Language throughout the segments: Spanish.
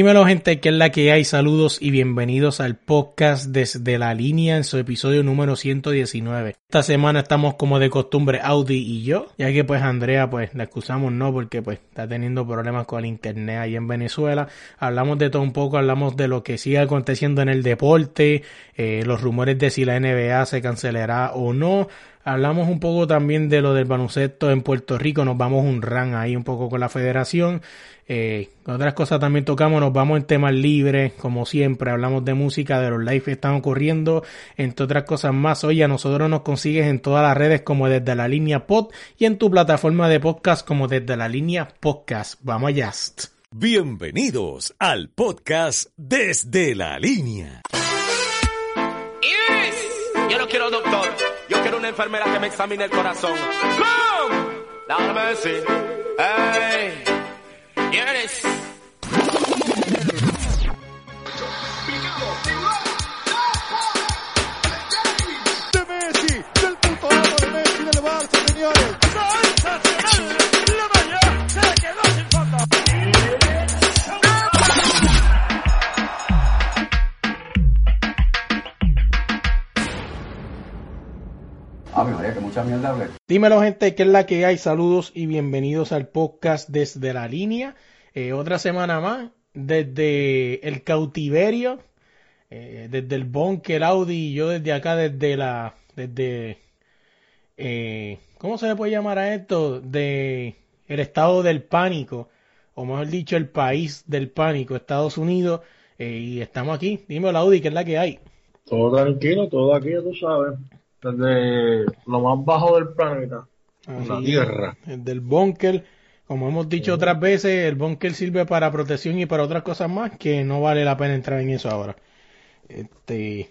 Dímelo gente, que es la que hay? Saludos y bienvenidos al podcast desde la línea en su episodio número 119. Esta semana estamos como de costumbre Audi y yo, ya que pues Andrea pues la excusamos no porque pues está teniendo problemas con el internet ahí en Venezuela. Hablamos de todo un poco, hablamos de lo que sigue aconteciendo en el deporte, eh, los rumores de si la NBA se cancelará o no. Hablamos un poco también de lo del baloncesto en Puerto Rico, nos vamos un ran ahí un poco con la federación. Eh, otras cosas también tocamos, nos vamos en temas libres, como siempre, hablamos de música, de los live que están ocurriendo, entre otras cosas más. Oye, a nosotros nos consigues en todas las redes como desde la línea pod y en tu plataforma de podcast como desde la línea podcast. Vamos allá. Bienvenidos al podcast desde la línea. Yes. Yo no quiero enfermera que me examine el corazón. ¡Come! Lord mercy. Hey. Yes. de Messi, del puto amo de Messi del Barça, mierda. Dímelo gente, que es la que hay? Saludos y bienvenidos al podcast desde la línea. Eh, otra semana más, desde el cautiverio, eh, desde el bunker Audi y yo desde acá, desde la, desde, eh, ¿cómo se le puede llamar a esto? De el estado del pánico, o mejor dicho, el país del pánico, Estados Unidos, eh, y estamos aquí. Dímelo Audi, que es la que hay? Todo tranquilo, todo aquí, tú sabes. Desde lo más bajo del planeta, Así la. Tierra. El del bunker. Como hemos dicho otras veces, el bunker sirve para protección y para otras cosas más que no vale la pena entrar en eso ahora. Este,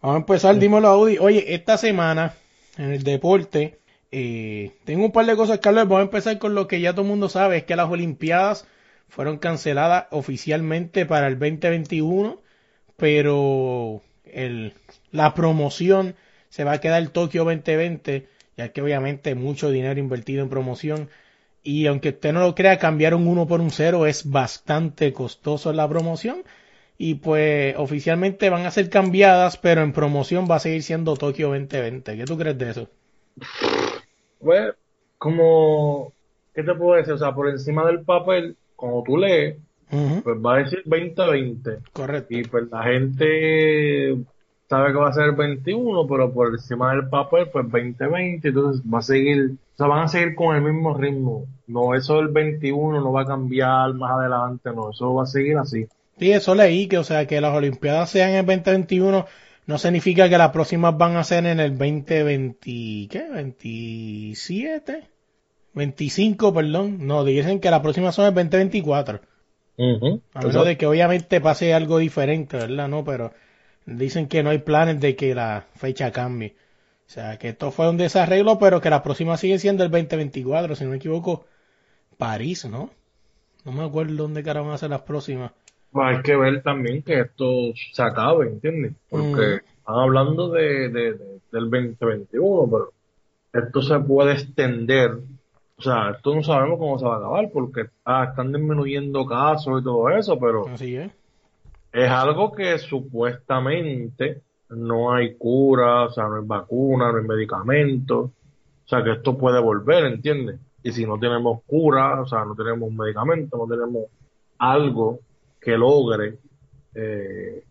vamos a empezar, dímelo Audi. Oye, esta semana en el deporte eh, tengo un par de cosas hablar. Vamos a empezar con lo que ya todo el mundo sabe, es que las Olimpiadas fueron canceladas oficialmente para el 2021, pero el, la promoción se va a quedar Tokio 2020, ya que obviamente mucho dinero invertido en promoción. Y aunque usted no lo crea, cambiar un 1 por un 0 es bastante costoso la promoción. Y pues oficialmente van a ser cambiadas, pero en promoción va a seguir siendo Tokio 2020. ¿Qué tú crees de eso? Pues, como, ¿qué te puedo decir? O sea, por encima del papel, cuando tú lees, pues va a decir 2020. Correcto. Y pues la gente sabe que va a ser 21, pero por encima del papel, pues 2020. Entonces va a seguir, o sea, van a seguir con el mismo ritmo. No, eso del 21 no va a cambiar más adelante, no, eso va a seguir así. Sí, eso leí, que o sea, que las Olimpiadas sean en el 2021 no significa que las próximas van a ser en el 2020, ¿qué? 27, 25, perdón. No, dicen que las próximas son el 2024. Ujú. A menos de que obviamente pase algo diferente, ¿verdad? No, pero dicen que no hay planes de que la fecha cambie. O sea, que esto fue un desarreglo, pero que la próxima sigue siendo el 2024, si no me equivoco, París, ¿no? No me acuerdo dónde cara van a ser las próximas. Pues hay que ver también que esto se acabe, ¿entiendes? Porque Mm. están hablando de, de- de- del 2021, pero esto se puede extender. O sea, esto no sabemos cómo se va a acabar porque ah, están disminuyendo casos y todo eso, pero Así es. Es algo que supuestamente no hay cura, o sea, no hay vacuna, no hay medicamento. O sea, que esto puede volver, ¿entiendes? Y si no tenemos cura, o sea, no tenemos medicamento, no tenemos algo que logre eh,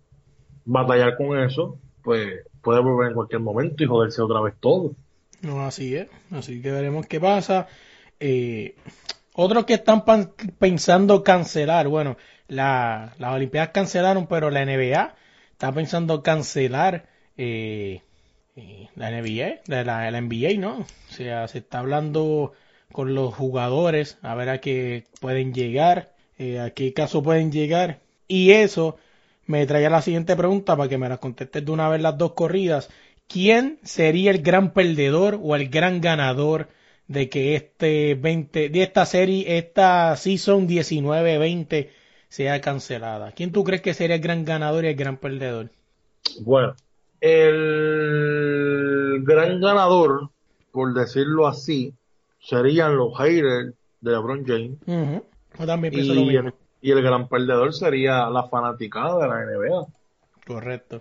batallar con eso, pues puede volver en cualquier momento y joderse otra vez todo. No, así es. Así que veremos qué pasa. Eh, otros que están pensando cancelar, bueno, la, las Olimpiadas cancelaron, pero la NBA está pensando cancelar eh, eh, la NBA, la, la, la NBA, ¿no? O sea, se está hablando con los jugadores a ver a qué pueden llegar. eh, a qué caso pueden llegar. Y eso me trae a la siguiente pregunta para que me las contestes de una vez las dos corridas. ¿Quién sería el gran perdedor o el gran ganador de que este 20, de esta serie, esta season 19-20 sea cancelada? ¿Quién tú crees que sería el gran ganador y el gran perdedor? Bueno, el gran ganador, por decirlo así, serían los haters de LeBron James. Yo también pienso lo Y mismo. el, y el gran perdedor sería la fanaticada de la NBA. Correcto.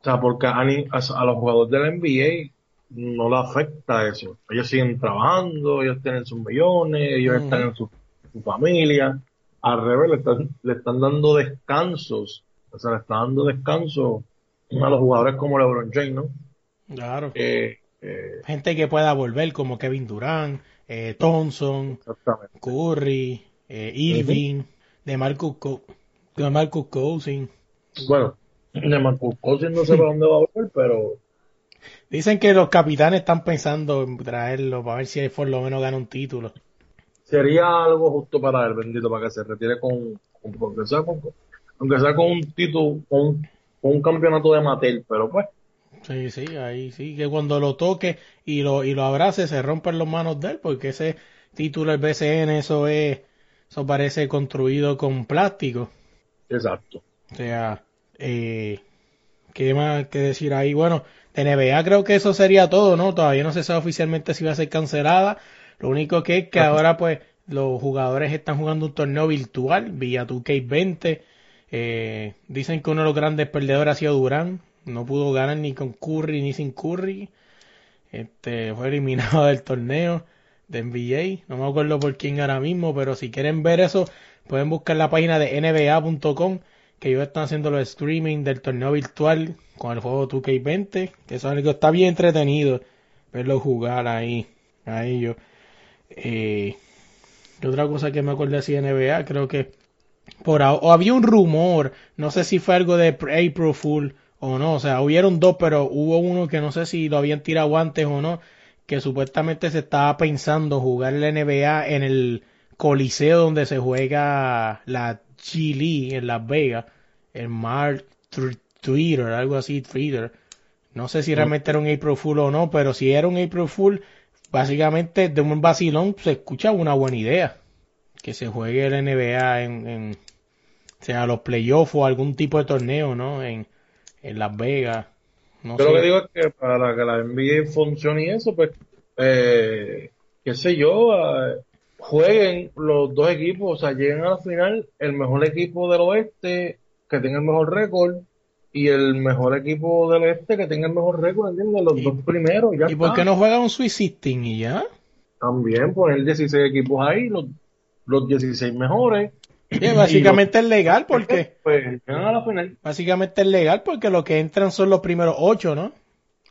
O sea, porque a, los jugadores de la NBA no le afecta eso. Ellos siguen trabajando, ellos tienen sus millones, ellos están en su, su familia. Al revés, le están, le están dando descansos. O sea, le están dando descanso a los jugadores como LeBron James, ¿no? Claro. Eh, eh, Gente que pueda volver como Kevin Durant, eh, Thompson. Curry, eh, Irving, de Marcus Co de Marcus Cousins. Bueno, de Marcus Cousins no sé para dónde va a volver, pero Dicen que los capitanes están pensando en traerlo para ver si por lo menos gana un título. Sería algo justo para él, bendito, para que se retire con, con- aunque sea con, aunque sea con un título, con, un- con un campeonato de Mattel, pero pues, Sí, sí, ahí sí, que cuando lo toque y lo, y lo abrace se rompen las manos de él, porque ese título del BCN, eso es, eso parece construido con plástico. exacto. O sea, eh, ¿qué más que decir ahí? Bueno, de NBA creo que eso sería todo, ¿no? Todavía no se sabe oficialmente si va a ser cancelada. Lo único que es que ahora pues los jugadores están jugando un torneo virtual vía 2K20. Eh, dicen que uno de los grandes perdedores ha sido Durán. No pudo ganar ni con Curry ni sin Curry. Este, fue eliminado del torneo de NBA. No me acuerdo por quién ahora mismo, pero si quieren ver eso, pueden buscar la página de nba.com que ellos están haciendo los streaming del torneo virtual con el juego 2K20, que eso es algo está bien entretenido verlo jugar ahí a ellos. Eh, ¿qué otra cosa que me acuerdo así de NBA, creo que por o había un rumor, no sé si fue algo de April Fool o no, o sea, hubieron dos, pero hubo uno que no sé si lo habían tirado antes o no, que supuestamente se estaba pensando jugar la NBA en el coliseo donde se juega la G League en Las Vegas, en Mark Tr- Twitter, algo así, Twitter. No sé si realmente era un April Fool o no, pero si era un April Fool, básicamente de un vacilón se escucha una buena idea. Que se juegue la NBA en, sea, los playoffs o algún tipo de torneo, ¿no? En, en Las Vegas. No Yo sé. lo que digo es que para que la NBA funcione y eso, pues, eh, qué sé yo, eh, jueguen los dos equipos, o sea, lleguen a la final el mejor equipo del oeste que tenga el mejor récord y el mejor equipo del este que tenga el mejor récord, ¿entiendes? Los dos primeros, ya ¿Y por qué no juega un 16 y ya? También poner 16 equipos ahí, los, los 16 mejores. Sí, básicamente es legal porque Pues a la final. básicamente es legal porque lo que entran son los primeros ocho, ¿no?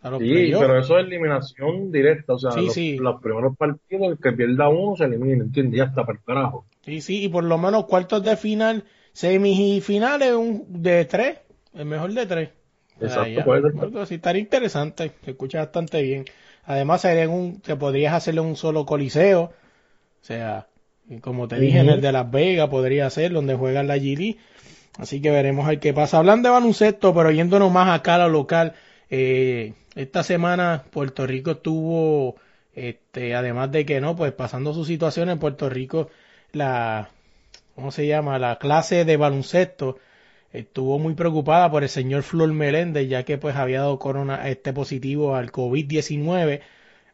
A los Sí, pero eso es eliminación directa, o sea, Sí, los, sí. los primeros partidos, el que pierda uno se elimina, ¿entiendes? Ya está para el carajo. Sí, sí, y por lo menos cuartos de final, semis y finales un, de tres, el mejor de tres. Exacto, puede estaría interesante, se escucha bastante bien. Además, sería en un, te podrías hacerle un solo coliseo, o sea, como te dije, en el de Las Vegas podría ser donde juegan la G Así que veremos ver qué pasa. Hablando de baloncesto, pero yéndonos más acá a lo local, eh, esta semana Puerto Rico estuvo, este, además de que no, pues pasando su situación en Puerto Rico, la, ¿cómo se llama? La clase de baloncesto estuvo muy preocupada por el señor Flor Meléndez, ya que pues había dado corona, este positivo al COVID-19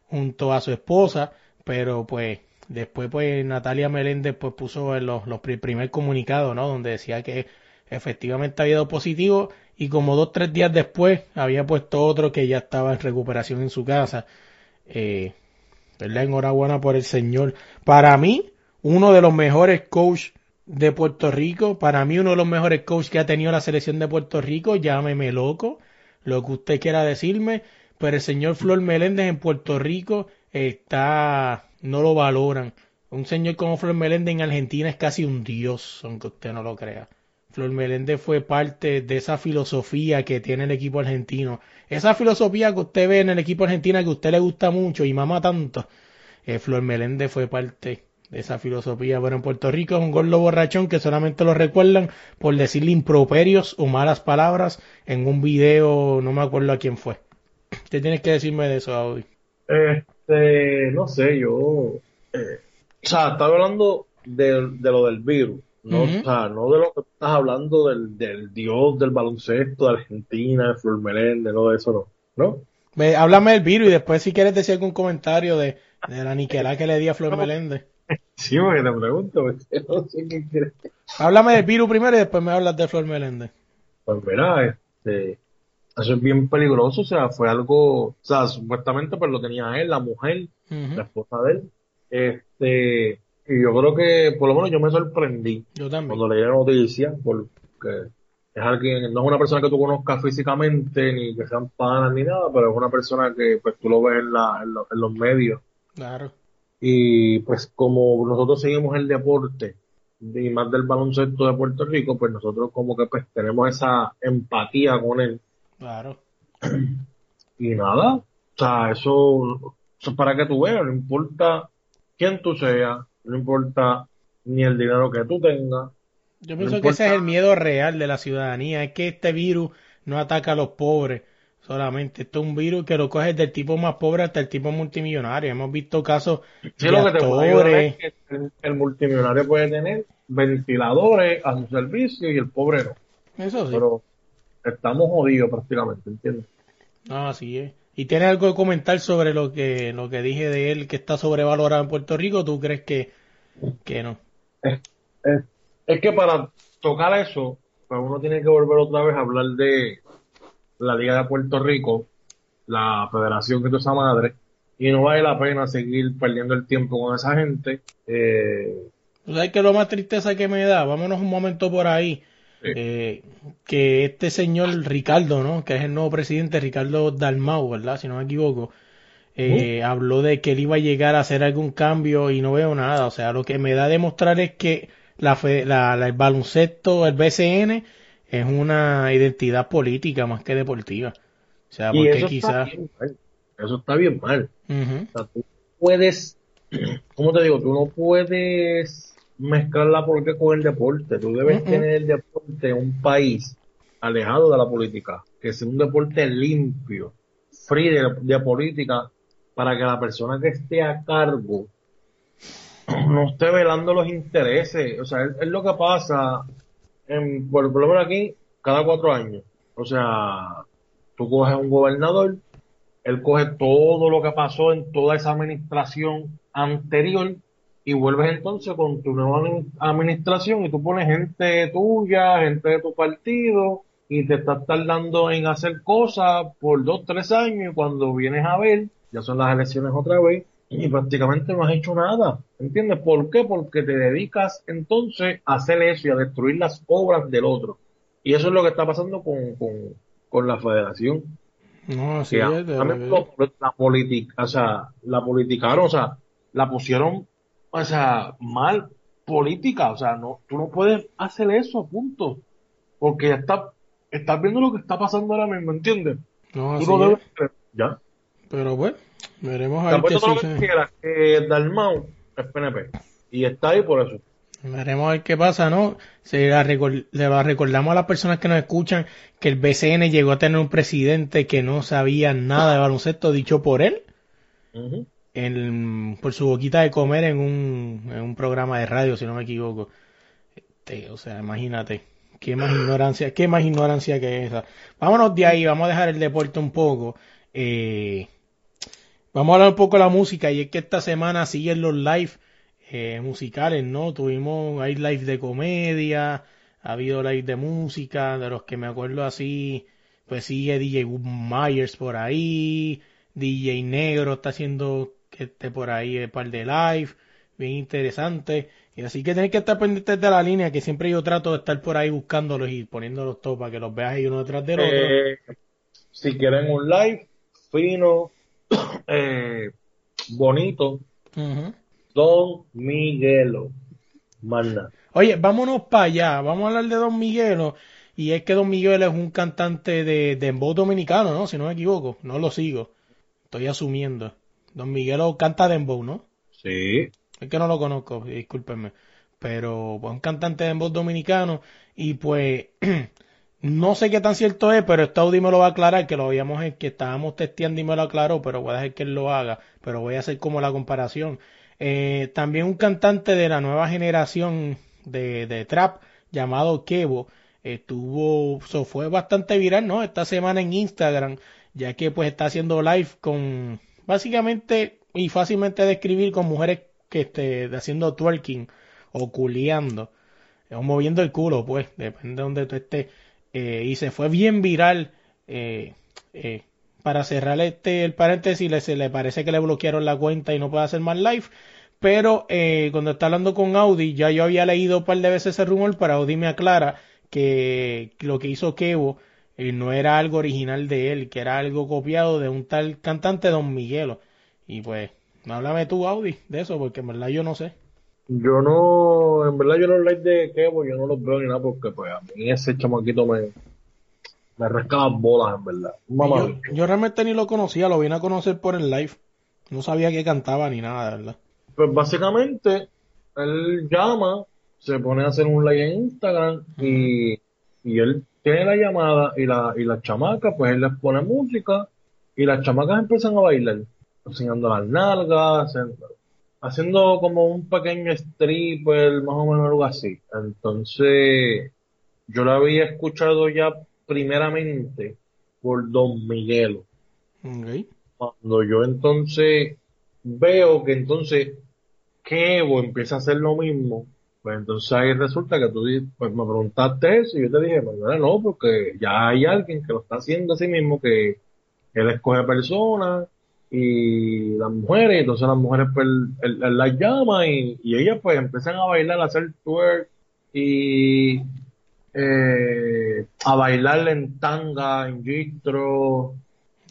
junto a su esposa, pero pues después pues Natalia Meléndez pues puso en los, los pri- primer comunicado, ¿no? Donde decía que efectivamente había dado positivo y como dos tres días después había puesto otro que ya estaba en recuperación en su casa. Eh, ¿verdad? Enhorabuena por el señor. Para mí, uno de los mejores coach de Puerto Rico, para mí uno de los mejores coach que ha tenido la selección de Puerto Rico, llámeme loco, lo que usted quiera decirme, pero el señor Flor Meléndez en Puerto Rico está, no lo valoran. Un señor como Flor Meléndez en Argentina es casi un dios, aunque usted no lo crea. Flor Meléndez fue parte de esa filosofía que tiene el equipo argentino. Esa filosofía que usted ve en el equipo argentino que a usted le gusta mucho y mama tanto. eh, Flor Meléndez fue parte de esa filosofía. Pero en Puerto Rico es un gordo borrachón que solamente lo recuerdan por decirle improperios o malas palabras en un video, no me acuerdo a quién fue. ¿Qué tienes que decirme de eso, Audi? Este, no sé, yo. eh, o sea, estaba hablando de, de lo del virus. No, o sea, no de lo que estás hablando del, del dios del baloncesto de Argentina, de Flor Meléndez, no de eso, no. ¿No? Háblame del virus y después si quieres decir algún comentario de, de la niquelá que le di a Flor Meléndez. Sí, porque te pregunto, porque no sé qué quieres. Háblame del virus primero y después me hablas de Flor Meléndez. Pues mira, este, eso es bien peligroso, o sea, fue algo, o sea, supuestamente pues lo tenía él, la mujer, la esposa de él, este, y yo creo que, por lo menos yo me sorprendí Yo también. cuando leí la noticia, porque es alguien, no es una persona que tú conozcas físicamente, ni que sean panas ni nada, pero es una persona que pues tú lo ves en, la, en, lo- en los medios, Claro. Y pues como nosotros seguimos el deporte, y más del baloncesto de Puerto Rico, pues nosotros como que pues tenemos esa empatía con él. Claro. Y nada, o sea, eso, eso es para que tú veas, no importa quién tú seas, no importa ni el dinero que tú tengas. Yo No pienso que ese es el miedo real de la ciudadanía, es que este virus no ataca a los pobres solamente, esto es un virus que lo coge del tipo más pobre hasta el tipo multimillonario. Hemos visto casos Sí, de actores, es que el, el multimillonario puede tener ventiladores a su servicio y el pobre no. eso sí, Pero estamos jodidos prácticamente, ¿entiendes? así es. ¿Y tienes algo que comentar sobre lo que, lo que dije de él que está sobrevalorado en Puerto Rico? ¿o ¿Tú crees que, que no? Es, es que para tocar eso, pues uno tiene que volver otra vez a hablar de la Liga de Puerto Rico, la federación que es esa madre, y no vale la pena seguir perdiendo el tiempo con esa gente. Eh, ¿Tú sabes que lo más tristeza que me da? Vámonos un momento por ahí. Sí. Eh, que este señor Ricardo, ¿no? Que es el nuevo presidente, Ricardo Dalmau, ¿verdad? Si no me equivoco. eh, habló de que él iba a llegar a hacer algún cambio y no veo nada. O sea, lo que me da a demostrar es que la, fe- la- la- el baloncesto, el BCN, es una identidad política más que deportiva. O sea, y porque eso quizás... está bien mal. Eso está bien mal. Ujú, O sea, tú puedes, ¿cómo te digo? Tú no puedes mezclar la política con el deporte. Tú debes tener el deporte en un país alejado de la política, que sea un deporte limpio, free de, de política, para que la persona que esté a cargo no esté velando los intereses. O sea, es, es lo que pasa, en, por, por lo menos aquí, cada cuatro años. O sea, tú coges un gobernador, él coge todo lo que pasó en toda esa administración anterior y vuelves entonces con tu nueva admi- administración y tú pones gente tuya, gente de tu partido y te estás tardando en hacer cosas por dos, tres años y cuando vienes a ver, ya son las elecciones otra vez y prácticamente no has hecho nada. ¿Entiendes? ¿Por qué? Porque te dedicas entonces a hacer eso y a destruir las obras del otro. Y eso es lo que está pasando con, con, con la federación No, así que es. lo- la política, o sea, la politicaron, o sea, la pusieron, o sea, mal política, o sea, no, tú no puedes hacer eso, punto, porque ya está, estás viendo lo que está pasando ahora mismo, ¿entiendes? No, Tú así no es. debes, ya. Pero bueno, veremos a ver qué todo lo que sucede. quieras, que Dalmau es PNP, y está ahí por eso. Veremos a ver qué pasa, ¿no? Se la recor- le la recordamos a las personas que nos escuchan que el BCN llegó a tener un presidente que no sabía nada de baloncesto dicho por él, en- por su boquita de comer en un, en un programa de radio, si no me equivoco. Este, o sea, imagínate, qué más ignorancia, qué más ignorancia que esa. Vámonos de ahí, vamos a dejar el deporte un poco. Eh, vamos a hablar un poco de la música y es que esta semana siguen los live eh, musicales, ¿no? Tuvimos, hay live de comedia, ha habido live de música, de los que me acuerdo así, pues sigue DJ Myers por ahí, DJ Negro está haciendo esté por ahí un par de live, bien interesante. Y así que tenéis que estar pendientes de la línea, que siempre yo trato de estar por ahí buscándolos y poniéndolos todos para que los veas ahí uno detrás del otro. Eh, si quieren un live fino, eh, bonito. Don Miguelo, manda. Oye, vámonos para allá. Vamos a hablar de Don Miguelo. Y es que Don Miguelo es un cantante de dembow dominicano, ¿no? Si no me equivoco. No lo sigo. Estoy asumiendo. Don Miguelo canta dembow, ¿no? Sí. es que no lo conozco, discúlpenme, pero pues, un cantante de voz dominicano y pues no sé qué tan cierto es, pero este Audi me lo va a aclarar, que lo habíamos, que estábamos testeando y me lo aclaró, pero voy a dejar que él lo haga, pero voy a hacer como la comparación. Eh, también un cantante de la nueva generación de, de trap llamado Kevo, estuvo, eso fue bastante viral, ¿no? Esta semana en Instagram, ya que pues está haciendo live con, básicamente, y fácilmente describir con mujeres que esté haciendo twerking o culeando, o moviendo el culo, pues, depende de donde tú estés. Eh, y se fue bien viral. Eh, eh, para cerrar este el paréntesis, le, se le parece que le bloquearon la cuenta y no puede hacer más live. Pero cuando está hablando con Audi, ya yo había leído un par de veces ese rumor, pero Audi me aclara que lo que hizo Kevo no era algo original de él, que era algo copiado de un tal cantante Don Miguelo. Y pues, háblame tú, Audi, de eso, porque en verdad yo no sé. Yo no, en verdad yo los likes de Kevo yo no los veo ni nada porque pues a mí ese chamaquito me, me rasca las bolas en verdad. Yo, yo, realmente ni lo conocía, lo vine a conocer por el live. No sabía que cantaba ni nada, de verdad. Pues básicamente, él llama, se pone a hacer un live en Instagram y, y él tiene la llamada y la, y la chamaca, pues él les pone música y las chamacas empiezan a bailar, enseñando las nalgas, haciendo como un pequeño stripper, más o menos algo así. Entonces, yo la había escuchado ya primeramente por Don Miguelo. Cuando yo entonces veo que entonces Kevo empieza a hacer lo mismo, pues entonces ahí resulta que tú pues me preguntaste eso y yo te dije, pues no, porque ya hay alguien que lo está haciendo así mismo, que él escoge personas y las mujeres, entonces las mujeres pues las llama y, y, ellas pues empiezan a bailar, a hacer twerk y eh, a bailar en tanga, en gistro,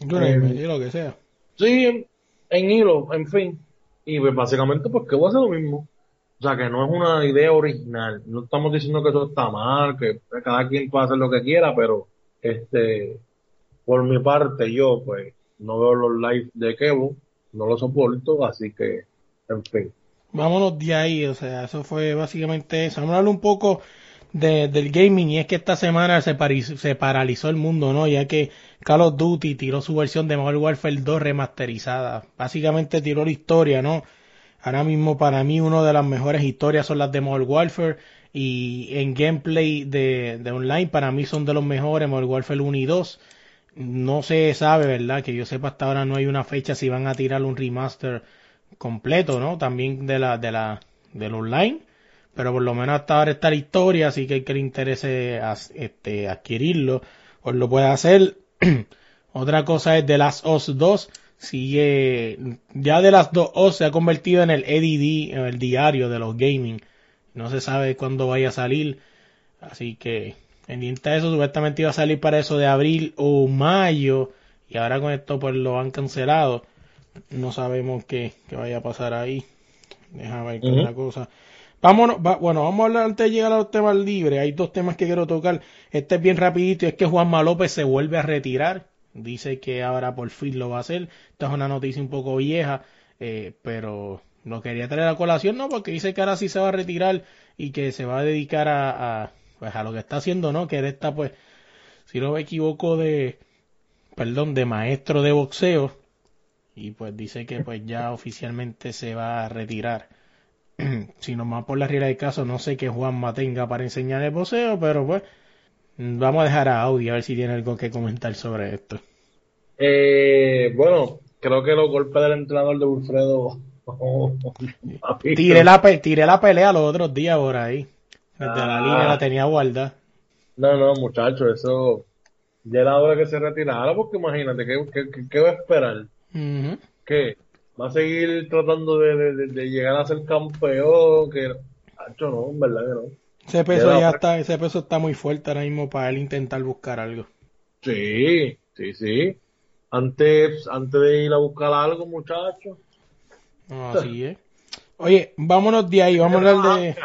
en, lo que sea. Sí, en, hilo, en fin. Y pues básicamente pues que voy a hacer lo mismo. O sea que no es una idea original. No estamos diciendo que eso está mal, que cada quien puede hacer lo que quiera, pero este, por mi parte yo pues no veo los live de Kevo, no lo soporto, así que, en fin. Vámonos de ahí, o sea, eso fue básicamente eso. Vamos a hablar un poco de, del gaming y es que esta semana se, se paralizó el mundo, ¿no? Ya que Call of Duty tiró su versión de Modern Warfare 2 remasterizada. Básicamente tiró la historia, ¿no? Ahora mismo para mí una de las mejores historias son las de Modern Warfare y en gameplay de, de online para mí son de los mejores Modern Warfare 1 y 2 no se sabe, ¿verdad? Que yo sepa hasta ahora no hay una fecha si van a tirar un remaster completo, ¿no? También de la, de la, del online. Pero por lo menos hasta ahora está la historia, así que hay que le interese este, adquirirlo, pues lo puede hacer. Otra cosa es de las OS 2, sigue, ya de las dos OS se ha convertido en el EDD, en el diario de los gaming. No se sabe cuándo vaya a salir, así que Pendiente de eso, supuestamente iba a salir para eso de abril o mayo. Y ahora con esto pues lo han cancelado. No sabemos qué, qué vaya a pasar ahí. Déjame ver qué otra cosa. Vámonos, bueno, vamos a hablar antes de llegar a los temas libres. Hay dos temas que quiero tocar. Este es bien rapidito y es que Juanma López se vuelve a retirar. Dice que ahora por fin lo va a hacer. Esta es una noticia un poco vieja, eh, pero lo quería traer a colación, ¿no? Porque dice que ahora sí se va a retirar y que se va a dedicar a pues a lo que está haciendo, ¿no? Que él está, pues, si no me equivoco, de, perdón, de maestro de boxeo. Y pues dice que pues ya oficialmente se va a retirar. si nomás por la realidad del caso, no sé qué Juanma tenga para enseñar el boxeo, pero pues vamos a dejar a Audi a ver si tiene algo que comentar sobre esto. Eh, bueno, creo que los golpes del entrenador de Wilfredo. tiré, la, tiré la pelea los otros días por ahí. Desde la línea la ah. tenía guardada. No, no, muchacho, eso ya era hora que se retirara, porque imagínate, ¿qué, qué, va a esperar? ¿Qué? ¿Va a seguir tratando de, llegar a ser campeón? Que, muchacho, no, en verdad que no. Ese peso ya está, ese peso está muy fuerte ahora mismo para él intentar buscar algo. Sí, sí, sí. Antes, antes de ir a buscar algo, muchacho. así es. Oye, vámonos de ahí, vamos a hablar de...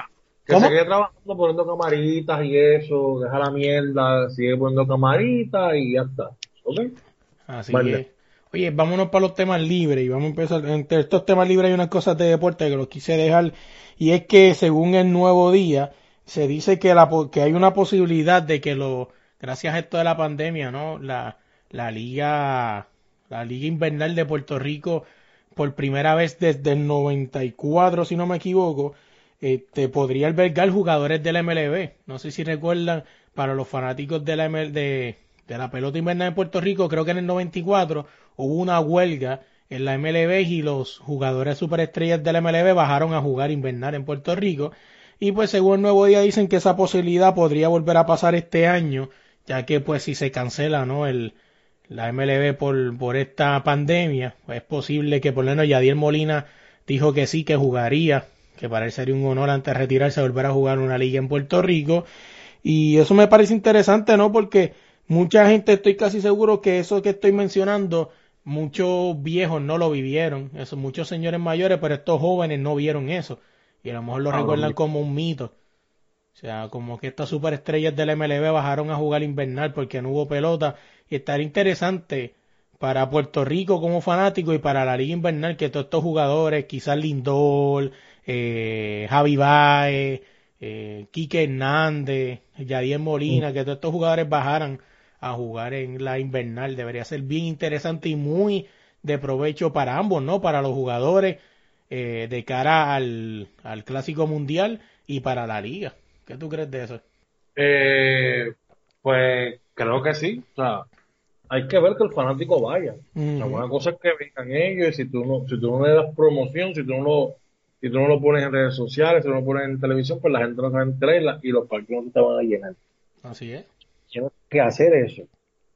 Que sigue trabajando poniendo camaritas y eso, deja la mierda, sigue poniendo camaritas y ya está. ¿Ok? Así que, Oye, vámonos para los temas libres y vamos a empezar. Entre estos temas libres hay unas cosas de deporte que los quise dejar y es que según el nuevo día se dice que, la, que hay una posibilidad de que lo, gracias a esto de la pandemia, ¿no? La, la liga, la liga invernal de Puerto Rico por primera vez desde el 94, si no me equivoco, este, podría albergar jugadores del MLB. No sé si recuerdan, para los fanáticos de la, de, de la pelota invernal en Puerto Rico, creo que en el 94 hubo una huelga en la MLB y los jugadores superestrellas de la MLB bajaron a jugar invernal en Puerto Rico. Y pues según nuevo día dicen que esa posibilidad podría volver a pasar este año, ya que pues si se cancela, ¿no? El, la MLB por, por esta pandemia, pues es posible que por lo menos Yadier Molina dijo que sí, que jugaría, que para él sería un honor antes de retirarse volver a jugar una liga en Puerto Rico. Y eso me parece interesante, ¿no? Porque mucha gente, estoy casi seguro que eso que estoy mencionando, muchos viejos no lo vivieron, eso, muchos señores mayores, pero estos jóvenes no vieron eso. Y a lo mejor lo Ah, recuerdan como un mito. O sea, como que estas superestrellas del MLB bajaron a jugar invernal porque no hubo pelota. Y estaría interesante para Puerto Rico como fanático y para la liga invernal que todos estos jugadores, quizás Lindor, eh, Javi Baez, eh, Quique Hernández, Yadier Molina, que todos estos jugadores bajaran a jugar en la invernal. Debería ser bien interesante y muy de provecho para ambos, ¿no? Para los jugadores eh, de cara al, al Clásico Mundial y para la liga. ¿Qué tú crees de eso? Eh, pues creo que sí. O sea, hay que ver que el fanático vaya. O sea, Ujú. una cosa es que vengan ellos y si tú no, si tú no le das promoción, si tú no lo, si tú no lo pones en redes sociales, si no lo pones en televisión, pues la gente no se va a enterar y, la- los parques no te van a llenar. Así es. Tienes que hacer eso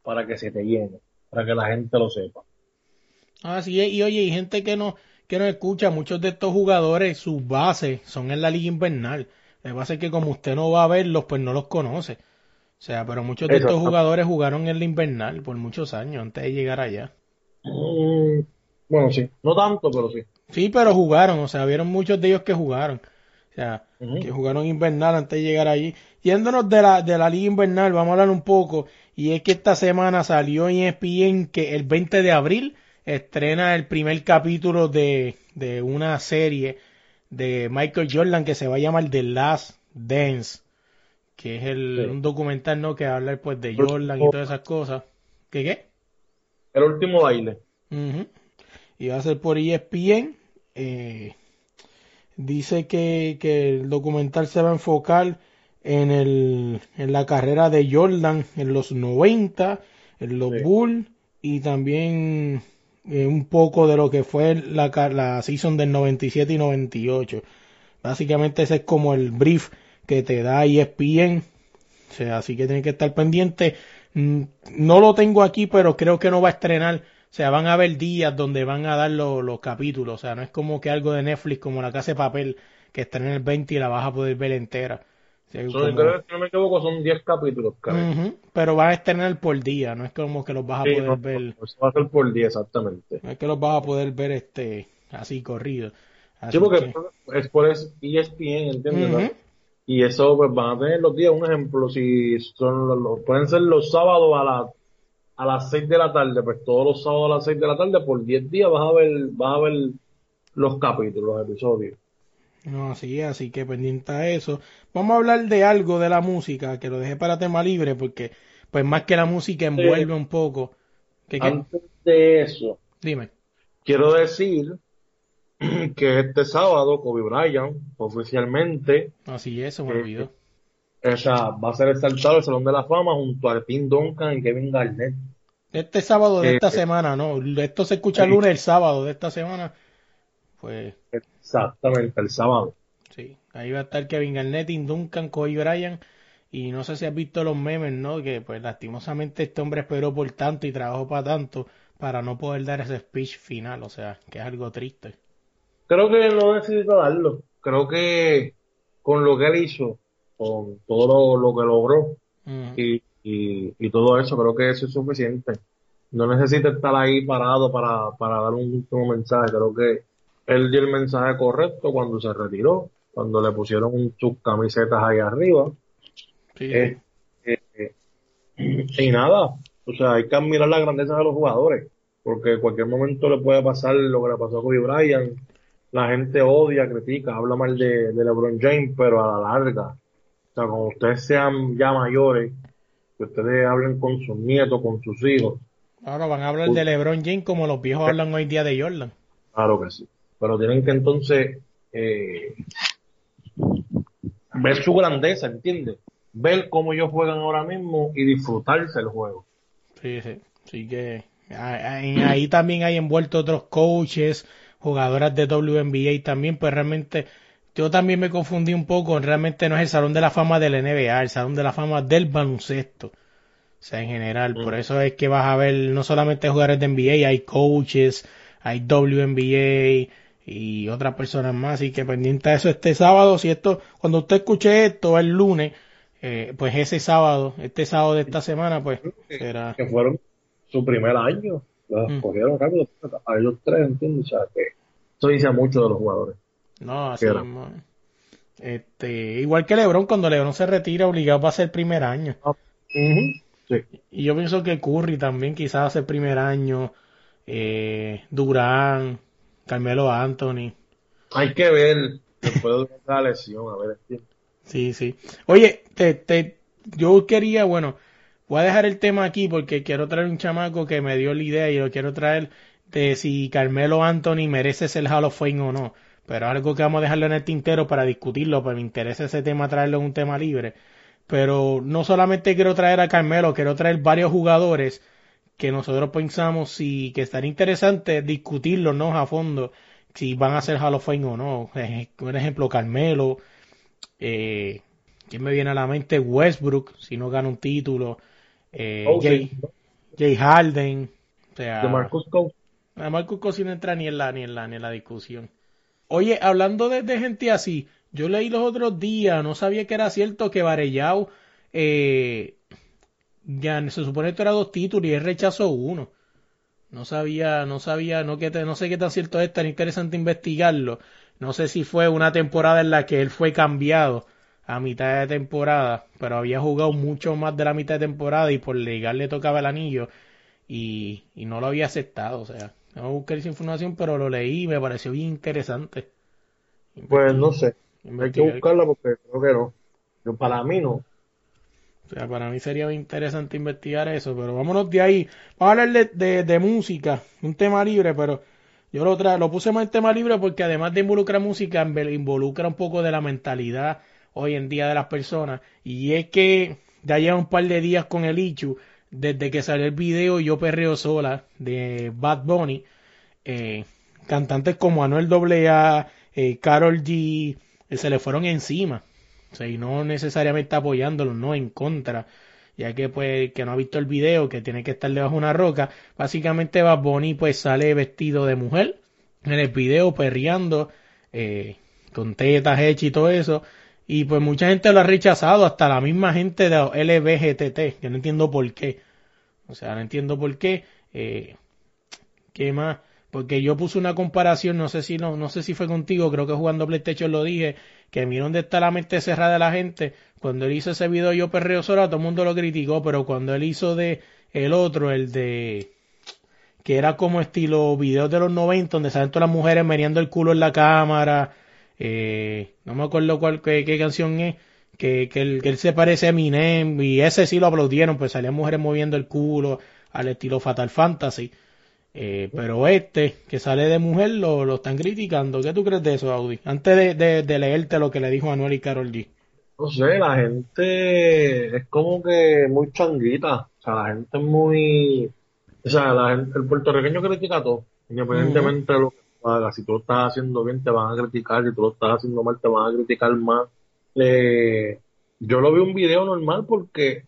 para que se te llene, para que la gente lo sepa. Así es. Y oye, hay gente que no, que no escucha. Muchos de estos jugadores, sus bases son en la liga invernal. Que pasa es que como usted no va a verlos, pues no los conoce. O sea, pero muchos de estos jugadores jugaron en la invernal por muchos años antes de llegar allá. Mm, bueno, sí, no tanto, pero sí. Sí, pero jugaron, o sea, vieron muchos de ellos que jugaron. O sea, que jugaron invernal antes de llegar allí. Yéndonos de la, de la liga invernal, vamos a hablar un poco. Y es que esta semana salió en ESPN que el 20 de abril estrena el primer capítulo de, de una serie de Michael Jordan que se va a llamar The Last Dance. Que es el, Sí. un documental, ¿no? Que habla pues de Jordan y todas esas cosas. ¿Qué qué? El último baile. Y va a ser por ESPN. Eh, dice que, que el documental se va a enfocar en, el, en la carrera de Jordan en los 90, en los Sí. Bulls y también eh, un poco de lo que fue la, la season del 97 y 98. Básicamente ese es como el brief que te da ESPN. O sea, así que tienes que estar pendiente. Mm, No lo tengo aquí, pero creo que no va a estrenar. O sea, van a haber días donde van a dar lo- los capítulos. O sea, no es como que algo de Netflix como la casa de papel que estrena el 20 y la vas a poder ver entera. O sea, Son, como- creo que, si no me equivoco, son 10 capítulos, creo. Ujú, pero van a estrenar por día. No es como que los vas a Sí, poder no, ver. no, eso va a ser por 10, exactamente. No es que los vas a poder ver este así corrido. Así Sí, porque que- es por es ESPN, ¿entiendes? no? Ujú. Y eso pues van a tener los días, un ejemplo, si son los, los- pueden ser los sábados a la, a las 6 de la tarde, pues todos los sábados a las 6 de la tarde, por 10 días vas a ver, vas a ver los capítulos, los episodios. No, así es, así que pendiente a eso. Vamos a hablar de algo de la música, que lo dejé para tema libre, porque pues más que la música envuelve un poco. Antes de eso, Dime. quiero decir que este sábado Kobe Bryant oficialmente Así es, se me Sí. olvidó. o sea, va a ser exaltado al Salón de la Fama junto a Tim Duncan y Kevin Garnett. Este sábado de Eh, esta semana, ¿no? Esto se escucha el lunes, el sábado de esta semana. Pues Exactamente, el sábado. sí, ahí va a estar Kevin Garnett, Duncan, Kobe Bryant. Y no sé si has visto los memes, ¿no? Que pues lastimosamente este hombre esperó por tanto y trabajó para tanto para no poder dar ese speech final. O sea, que es algo triste. Creo que no necesita darlo. Creo que con lo que él hizo, con todo lo, lo que logró y, y, y todo eso, creo que eso es suficiente. No necesita estar ahí parado para, para dar un último mensaje. Creo que él dio el mensaje correcto cuando se retiró, cuando le pusieron sus camisetas ahí arriba. Sí, Eh, eh, eh, y nada, o sea, hay que admirar la grandeza de los jugadores. porque en cualquier momento le puede pasar lo que le pasó a Kobe Bryant. La gente odia, critica, habla mal de, de LeBron James, pero a la larga, o sea, cuando ustedes sean ya mayores, que ustedes hablen con sus nietos, con sus hijos, Ahora van a hablar de LeBron James como los viejos hablan hoy día de Jordan. Claro que sí. Pero tienen que entonces eh, ver su grandeza, ¿entiendes? Ver cómo ellos juegan ahora mismo y disfrutarse el juego. Sí, sí. Así que a- a- en- ahí también hay envuelto otros coaches, jugadoras de WNBA también, pues realmente yo también me confundí un poco, realmente no es el Salón de la Fama del NBA, el Salón de la Fama del baloncesto. O sea, en general, por eso es que vas a ver no solamente jugadores de NBA, hay coaches, hay WNBA y otras personas más, así que pendiente a eso este sábado, si esto, cuando usted escuche esto el lunes, eh, pues ese sábado, este sábado de esta semana, pues será... Que fueron su primer año. Los Mm. cogieron rápido a ellos tres, ¿entiendes? O sea, que eso dice mucho de los jugadores. No, así mismo. Este, igual que LeBron, cuando LeBron se retira, obligado va a ser primer año. Sí. Y yo pienso que Curry también quizás hace el primer año. Eh, Durán, Carmelo Anthony. Hay que ver después de la lesión, a ver. Sí, sí. Oye, te, te, yo quería, bueno, voy a dejar el tema aquí porque quiero traer un chamaco que me dio la idea y lo quiero traer de si Carmelo Anthony merece ser Hall of Fame o no. Pero algo que vamos a dejarlo en el tintero para discutirlo, pues me interesa ese tema, traerlo en un tema libre. Pero no solamente quiero traer a Carmelo, quiero traer varios jugadores que nosotros pensamos si que estaría interesante discutirlos ¿no? a fondo si van a ser Hall of Fame o no. Por ejemplo, Carmelo, eh, ¿quién me viene a la mente? Westbrook, si no gana un título, eh, Oh, Jay, sí. Jay Harden, o sea, De Marcus Cousins. Marcus Cousins no entra ni en la ni en la ni en la discusión. Oye, hablando de, gente así, yo leí los otros días, no sabía que era cierto que Varellao eh, ya se supone que era dos títulos y él rechazó uno. No sabía, no sabía, no que te- no sé qué tan cierto es, tan interesante investigarlo. No sé si fue una temporada en la que él fue cambiado a mitad de temporada, pero había jugado mucho más de la mitad de temporada y por legal le tocaba el anillo y, y no lo había aceptado. O sea, no buscar esa información, pero lo leí y me pareció bien interesante. Pues no sé. Hay que buscarla porque creo que no. Yo, para mí no. O sea, para mí sería bien interesante investigar eso, pero vámonos de ahí. Vamos a hablar de, de, de música, un tema libre, pero yo lo, tra lo puse más en tema libre porque además de involucrar música, involucra un poco de la mentalidad hoy en día de las personas. Y es que ya lleva un par de días con el Ichu, desde que salió el video Yo Perreo Sola de Bad Bunny, eh, cantantes como Anuel AA, eh, Carol G, eh, se le fueron encima. O sea, y no necesariamente apoyándolo, no en contra, ya que pues que no ha visto el video, que tiene que estar debajo de una roca, básicamente Bad Bunny pues sale vestido de mujer en el video perreando, eh, con tetas hechas y todo eso, y pues mucha gente lo ha rechazado, hasta la misma gente de los LBGTT, que no entiendo por qué, o sea, no entiendo por qué, eh, ¿Qué más? Porque yo puse una comparación, no sé si no, no sé si fue contigo, creo que jugando PlayStation lo dije, que mira dónde está la mente cerrada de la gente. Cuando él hizo ese video yo perreo sola, todo el mundo lo criticó, pero cuando él hizo de el otro, el de que era como estilo videos de los 90, donde salen todas las mujeres meneando el culo en la cámara, eh, no me acuerdo cuál, qué, qué canción es, que, que, él, que él se parece a Eminem, y ese sí lo aplaudieron, pues salían mujeres moviendo el culo al estilo Fatal Fantasy. Eh, pero este, que sale de mujer, lo, lo están criticando. ¿Qué tú crees de eso, Audi? Antes de, de, de leerte lo que le dijo Anuel y Carol G. No sé, la gente es como que muy changuita. O sea, la gente es muy. O sea, la gente- el puertorriqueño critica todo. Independientemente de lo que hagas. Si tú lo estás haciendo bien, te van a criticar. Si tú lo estás haciendo mal, te van a criticar más. Eh, yo lo vi un video normal porque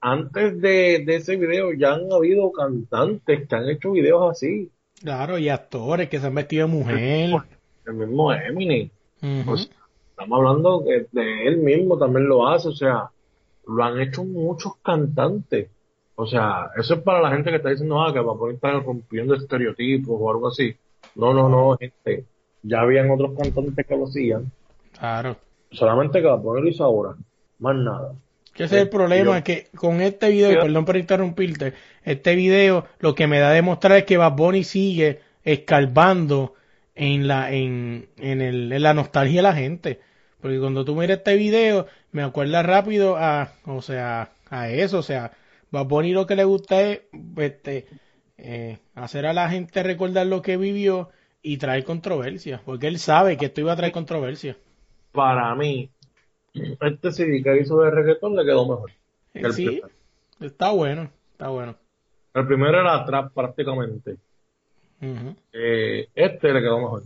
antes de, de ese video ya han habido cantantes que han hecho videos así. Claro, y actores que se han vestido de mujer. El mismo Eminem. Pues, estamos hablando que de él mismo también lo hace, o sea, lo han hecho muchos cantantes. O sea, eso es para la gente que está diciendo, ah, que va a poder estar rompiendo estereotipos o algo así. No, no, no, gente. Ya habían otros cantantes que lo hacían. Claro. Solamente que poner lo hizo ahora. Más nada. Que Ese es el problema, que con este video, y perdón por interrumpirte, este video lo que me da a demostrar es que Bad Bunny sigue escarbando en la, en, en, el, en la nostalgia de la gente. Porque cuando tú miras este video, me acuerda rápido a, o sea, a eso, o sea, Bad Bunny lo que le gusta es, este, eh, hacer a la gente recordar lo que vivió y traer controversia, porque él sabe que esto iba a traer controversia. Para mí, este CD que hizo de reggaetón le quedó mejor. que el Sí, primero. está bueno, está bueno. El primero era trap prácticamente. Eh, este le quedó mejor.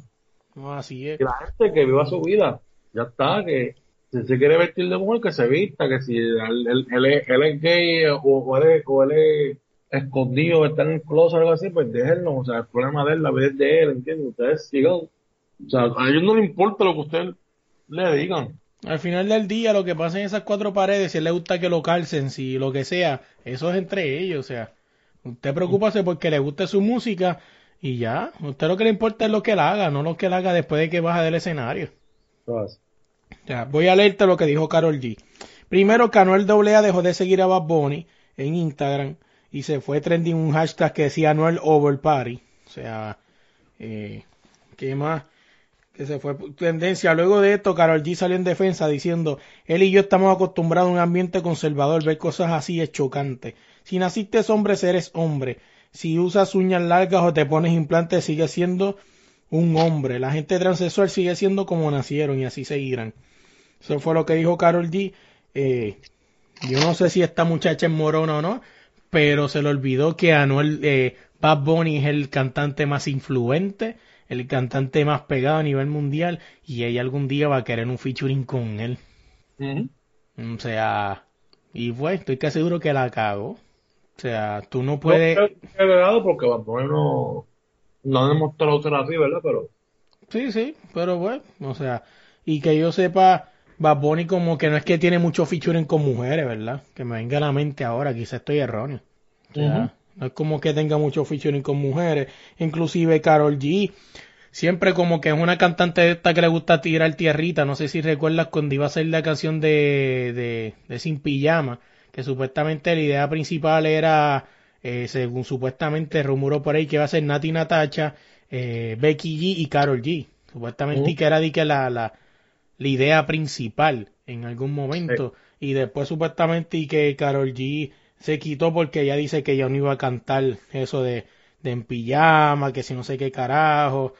No, así es. Y la gente que viva su vida, ya está, que si se quiere vestir de mujer, que se vista, que si él, él- él es, él es gay o, o él o él es escondido, está en el closet o algo así, pues déjenlo, o sea, el problema de él, la vida es de él, ¿entiendes? Ustedes sigan, o sea, a ellos no les importa lo que ustedes le digan. Al final del día, lo que pasa en esas cuatro paredes, si a él le gusta que lo calcen, si lo que sea, eso es entre ellos, o sea, usted preocúpase porque le guste su música y ya, usted lo que le importa es lo que él haga, no lo que él haga después de que baja del escenario. Ya, voy a leerte lo que dijo Carol G. Primero, que Anuel AA dejó de seguir a Bad Bunny en Instagram y se fue trending un hashtag que decía Anuel Over Party. O sea, eh, ¿qué más? Que se fue tendencia. Luego de esto, Carol G salió en defensa diciendo, él y yo estamos acostumbrados a un ambiente conservador, ver cosas así es chocante. Si naciste hombre, eres hombre. Si usas uñas largas o te pones implantes, sigue siendo un hombre. La gente transexual sigue siendo como nacieron y así seguirán. Eso fue lo que dijo Carol G. Eh, yo no sé si esta muchacha es morona o no, pero se le olvidó que Anuel eh, Bad Bunny es el cantante más influente, el cantante más pegado a nivel mundial y ella algún día va a querer un featuring con él. O sea, y pues estoy casi seguro que la cago. O sea, tú no No puedes... haya llegado porque Bad Bunny no, no ha demostrado ser así, ¿verdad? Pero Sí, sí, pero bueno, o sea, y que yo sepa, Bad Bunny como que no es que tiene mucho featuring con mujeres, ¿verdad? Que me venga a la mente ahora, quizás estoy erróneo. O sea, Ujú. no es como que tenga mucho featuring con mujeres. Inclusive Carol G, siempre como que es una cantante de esta que le gusta tirar tierrita. No sé si recuerdas cuando iba a hacer la canción de, de, de Sin Pijama, que supuestamente la idea principal era, eh, según supuestamente rumoró por ahí, que iba a ser Nati Natacha, eh, Becky G y Carol G. Supuestamente y que era di que la, la, la idea principal en algún momento. Y después supuestamente y que Carol G se quitó porque ella dice que ya no iba a cantar eso de, de en pijama, que si no sé qué carajo.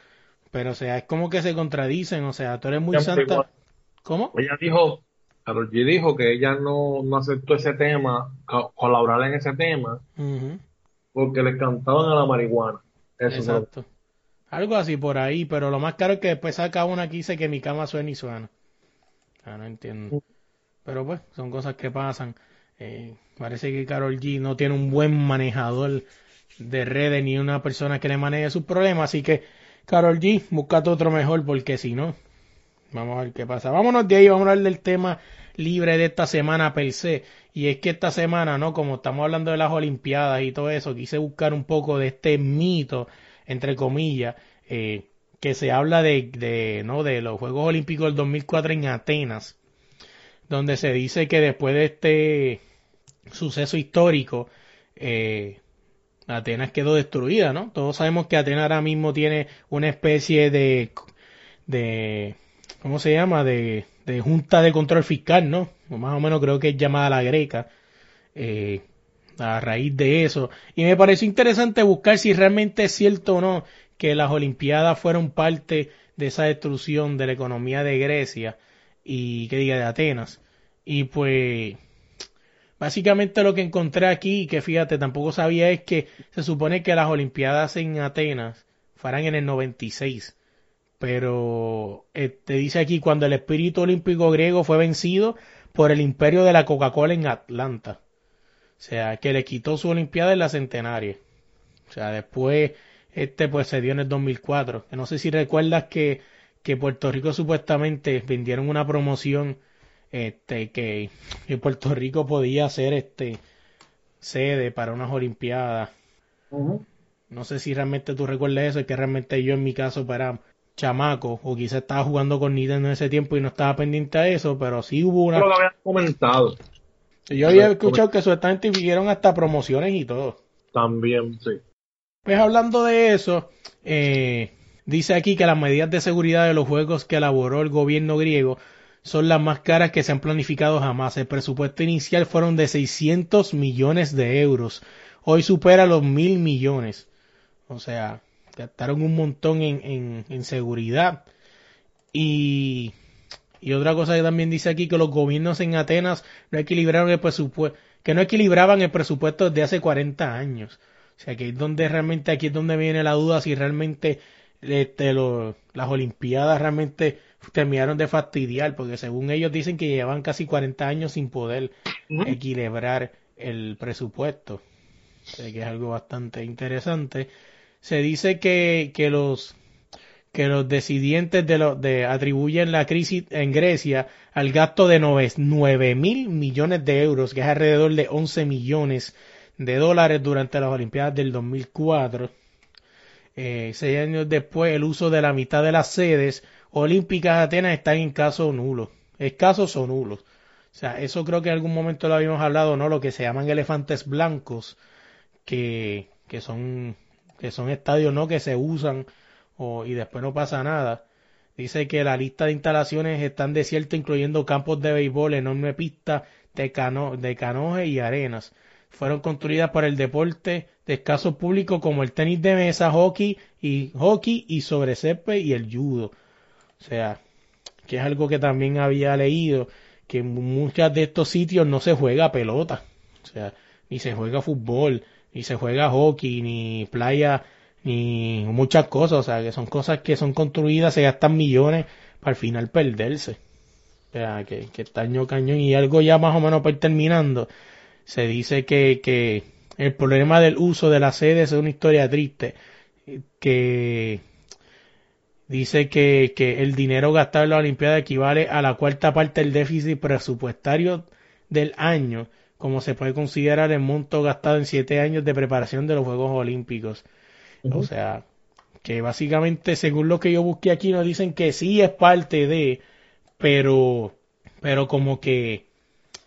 Pero o sea, es como que se contradicen, o sea, tú eres muy igual. santa. ¿Cómo? ella dijo, Karol G dijo que ella no, no aceptó ese tema, co- colaborar en ese tema, porque le cantaban a la marihuana. Eso Exacto. Algo así por ahí, pero lo más caro es que después saca una que dice que mi cama suena y suena. Ah, no entiendo. Pero pues, son cosas que pasan. Eh, parece que Carol G no tiene un buen manejador de redes ni una persona que le maneje sus problemas. Así que, Carol G, búscate otro mejor porque si no, vamos a ver qué pasa. Vámonos de ahí, vamos a hablar del tema libre de esta semana per se. Y es que esta semana, ¿no? Como estamos hablando de las Olimpiadas y todo eso, quise buscar un poco de este mito, entre comillas, eh, que se habla de, de, ¿no? de los Juegos Olímpicos del 2004 en Atenas, donde se dice que después de este suceso histórico, eh, Atenas quedó destruida, ¿no? Todos sabemos que Atenas ahora mismo tiene una especie de, de ¿cómo se llama? De, de junta de control fiscal, ¿no? O más o menos creo que es llamada la greca. Eh, a raíz de eso. Y me pareció interesante buscar si realmente es cierto o no que las Olimpiadas fueron parte de esa destrucción de la economía de Grecia y que diga de Atenas. Y pues básicamente lo que encontré aquí, que fíjate, tampoco sabía es que se supone que las Olimpiadas en Atenas fueran en el 96. Pero te dice aquí cuando el espíritu olímpico griego fue vencido por el imperio de la Coca-Cola en Atlanta. O sea, que le quitó su Olimpiada en la centenaria. O sea, después, este pues se dio en el 2004. Que no sé si recuerdas que, que Puerto Rico supuestamente vendieron una promoción, este, que, que Puerto Rico podía ser este sede para unas Olimpiadas. No sé si realmente tú recuerdas eso, es que realmente yo en mi caso para chamaco, o quizás estaba jugando con Nintendo en ese tiempo y no estaba pendiente a eso, pero sí hubo una... Lo que comentado. Yo había escuchado que supuestamente hicieron hasta promociones y todo. También, sí. Pues hablando de eso, eh, dice aquí que las medidas de seguridad de los juegos que elaboró el gobierno griego son las más caras que se han planificado jamás. El presupuesto inicial fueron de 600 millones de euros. Hoy supera los mil millones. O sea, gastaron un montón en, en, en seguridad. Y, y otra cosa que también dice aquí que los gobiernos en Atenas no equilibraron el presupuesto, que no equilibraban el presupuesto desde hace 40 años. O sea, que es donde realmente, aquí es donde viene la duda si realmente este, lo, las Olimpiadas realmente terminaron de fastidiar, porque según ellos dicen que llevan casi 40 años sin poder equilibrar el presupuesto. O sea, que es algo bastante interesante. Se dice que, que los que los decidientes de, lo, de atribuyen la crisis en Grecia al gasto de 9 mil millones de euros, que es alrededor de 11 millones de dólares durante las Olimpiadas del 2004. Eh, seis años después, el uso de la mitad de las sedes olímpicas de Atenas está en caso nulo, escasos o nulos. O sea, eso creo que en algún momento lo habíamos hablado, ¿no? Lo que se llaman elefantes blancos, que, que son, que son estadios, ¿no? Que se usan y después no pasa nada. Dice que la lista de instalaciones están desiertas, incluyendo campos de béisbol, enorme pista de, cano, de canoje y arenas. Fueron construidas por el deporte de escaso público como el tenis de mesa, hockey y hockey y sobre y el judo. O sea, que es algo que también había leído, que en muchos de estos sitios no se juega pelota. O sea, ni se juega fútbol, ni se juega hockey, ni playa ni muchas cosas, o sea, que son cosas que son construidas, se gastan millones para al final perderse. O sea, que, que taño cañón y algo ya más o menos para ir terminando. Se dice que, que el problema del uso de la sede es una historia triste, que dice que, que el dinero gastado en la Olimpiada equivale a la cuarta parte del déficit presupuestario del año, como se puede considerar el monto gastado en siete años de preparación de los Juegos Olímpicos. O sea, que básicamente, según lo que yo busqué aquí, nos dicen que sí es parte de, pero, pero como que,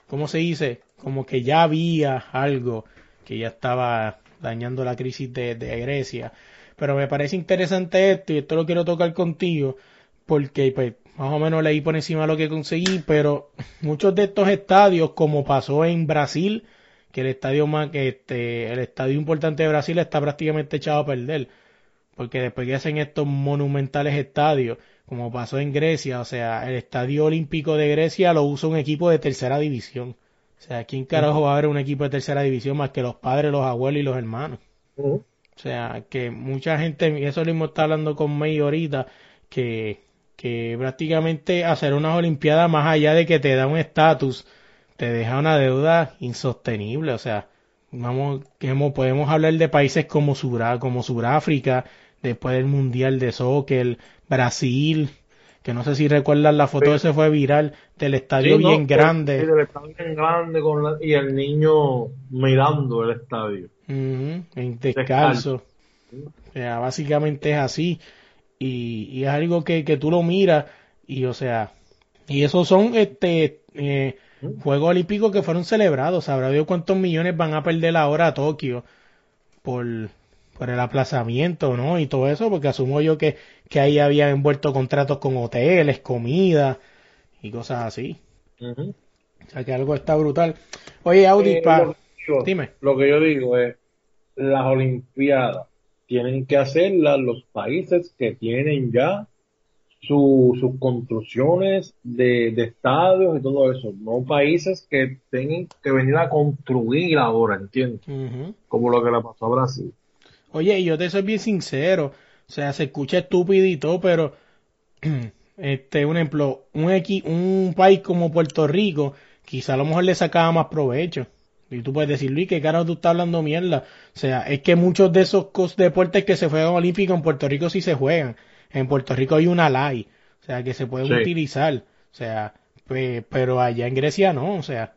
¿cómo se dice? Como que ya había algo que ya estaba dañando la crisis de, de Grecia. Pero me parece interesante esto y esto lo quiero tocar contigo porque pues más o menos leí por encima lo que conseguí, pero muchos de estos estadios, como pasó en Brasil, que el estadio más que este el estadio importante de Brasil está prácticamente echado a perder porque después que hacen estos monumentales estadios como pasó en Grecia o sea el estadio olímpico de Grecia lo usa un equipo de tercera división. O sea quién carajo va a haber un equipo de tercera división más que los padres los abuelos y los hermanos o sea que mucha gente y eso mismo está hablando con May ahorita que que prácticamente hacer unas olimpiadas más allá de que te da un estatus te deja una deuda insostenible. O sea, vamos, podemos hablar de países como, Surá, como Suráfrica, después del Mundial de Soccer, Brasil, que no sé si recuerdan la foto, ese fue viral, del estadio bien grande. Sí, del estadio bien grande con y el niño mirando el estadio. en descalzo. O sea, básicamente es así. Y, y es algo que, que tú lo miras y, o sea, y esos son, este, eh, Juegos Olímpicos que fueron celebrados. Sabrá Dios cuántos millones van a perder ahora a Tokio por, por el aplazamiento, ¿no? Y todo eso, porque asumo yo que, que ahí habían envuelto contratos con hoteles, comida y cosas así. O sea que algo está brutal. Oye, Audi, Eh, pa- lo, yo- dime. lo que yo digo es, las Olimpiadas tienen que hacerlas los países que tienen ya su- sus construcciones de, de estadios y todo eso, no países que tengan que venir a construir ahora, ¿entiendes? Como lo que le pasó a Brasil. Oye, y yo te soy bien sincero, o sea, se escucha estúpido y todo, pero este, un ejemplo, un equi- un país como Puerto Rico, quizá a lo mejor le sacaba más provecho. Y tú puedes decir, Luis, ¿qué carajo tú estás hablando mierda? O sea, es que muchos de esos deportes que se juegan olímpicos en Puerto Rico sí se juegan. En Puerto Rico hay una ley, o sea, que se pueden Sí. utilizar. O sea, pe- pero allá en Grecia no, o sea,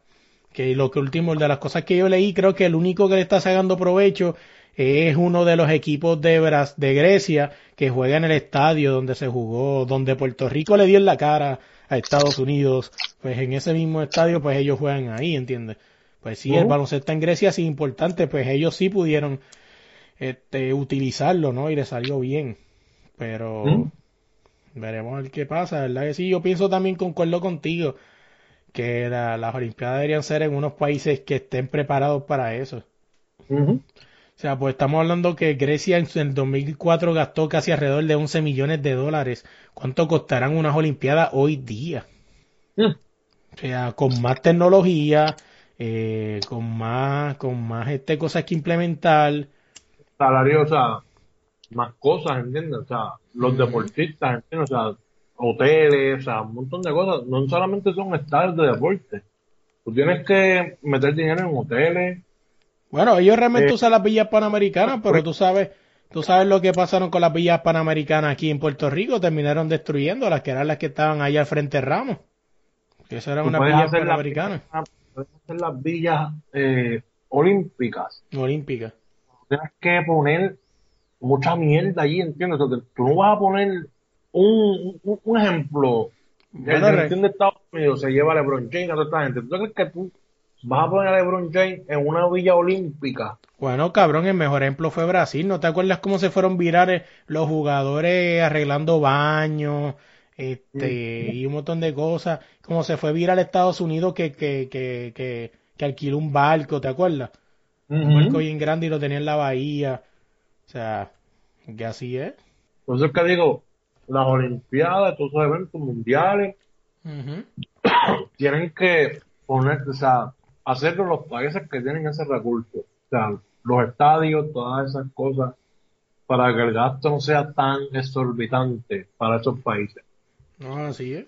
que lo que último de las cosas que yo leí creo que el único que le está sacando provecho es uno de los equipos de Bras de Grecia que juega en el estadio donde se jugó donde Puerto Rico le dio en la cara a Estados Unidos pues en ese mismo estadio pues ellos juegan ahí ¿entiendes? Pues sí, el baloncesto en Grecia es importante, pues ellos sí pudieron este, utilizarlo, ¿no? Y le salió bien. Pero ¿Mm? veremos ver qué pasa, ¿verdad? Que sí, yo pienso también, concuerdo contigo, que la- las Olimpiadas deberían ser en unos países que estén preparados para eso. O sea, pues estamos hablando que Grecia en el 2004 gastó casi alrededor de 11 millones de dólares. ¿Cuánto costarán unas Olimpiadas hoy día? Mm. O sea, con más tecnología, eh, con más, con más este, cosas que implementar. Salario, o sea, más cosas, ¿entiendes? O sea, los deportistas, ¿entiendes? O sea, hoteles, o sea, un montón de cosas. No solamente son estadios de deporte. Tú tienes que meter dinero en hoteles. Bueno, ellos realmente Eh, usan las villas panamericanas, pero pues- tú sabes, tú sabes lo que pasaron con las villas panamericanas aquí en Puerto Rico, terminaron destruyendo las que eran las que estaban allá al frente de Ramos. Que eso unas puedes villas hacer las puedes hacer las villas eh, olímpicas. olímpicas. Tienes que poner mucha mierda allí, ¿entiendes? O sea, tú no vas a poner un, un, un ejemplo. El selección de Estados Unidos se lleva a LeBron James a toda esta gente. ¿Tú crees que tú vas a poner a LeBron James en una villa olímpica? Bueno, cabrón, el mejor ejemplo fue Brasil. ¿No te acuerdas cómo se fueron virales los jugadores arreglando baños, este, y un montón de cosas? Como se fue viral Estados Unidos que, que, que, que, que alquiló un barco, ¿te acuerdas? Un barco bien grande y lo tenía en la bahía. O sea, que así es. Entonces, que digo, las Olimpiadas, todos esos eventos mundiales, tienen que poner, o sea, hacerlo los países que tienen ese recurso. O sea, los estadios, todas esas cosas, para que el gasto no sea tan exorbitante para esos países. No, así es.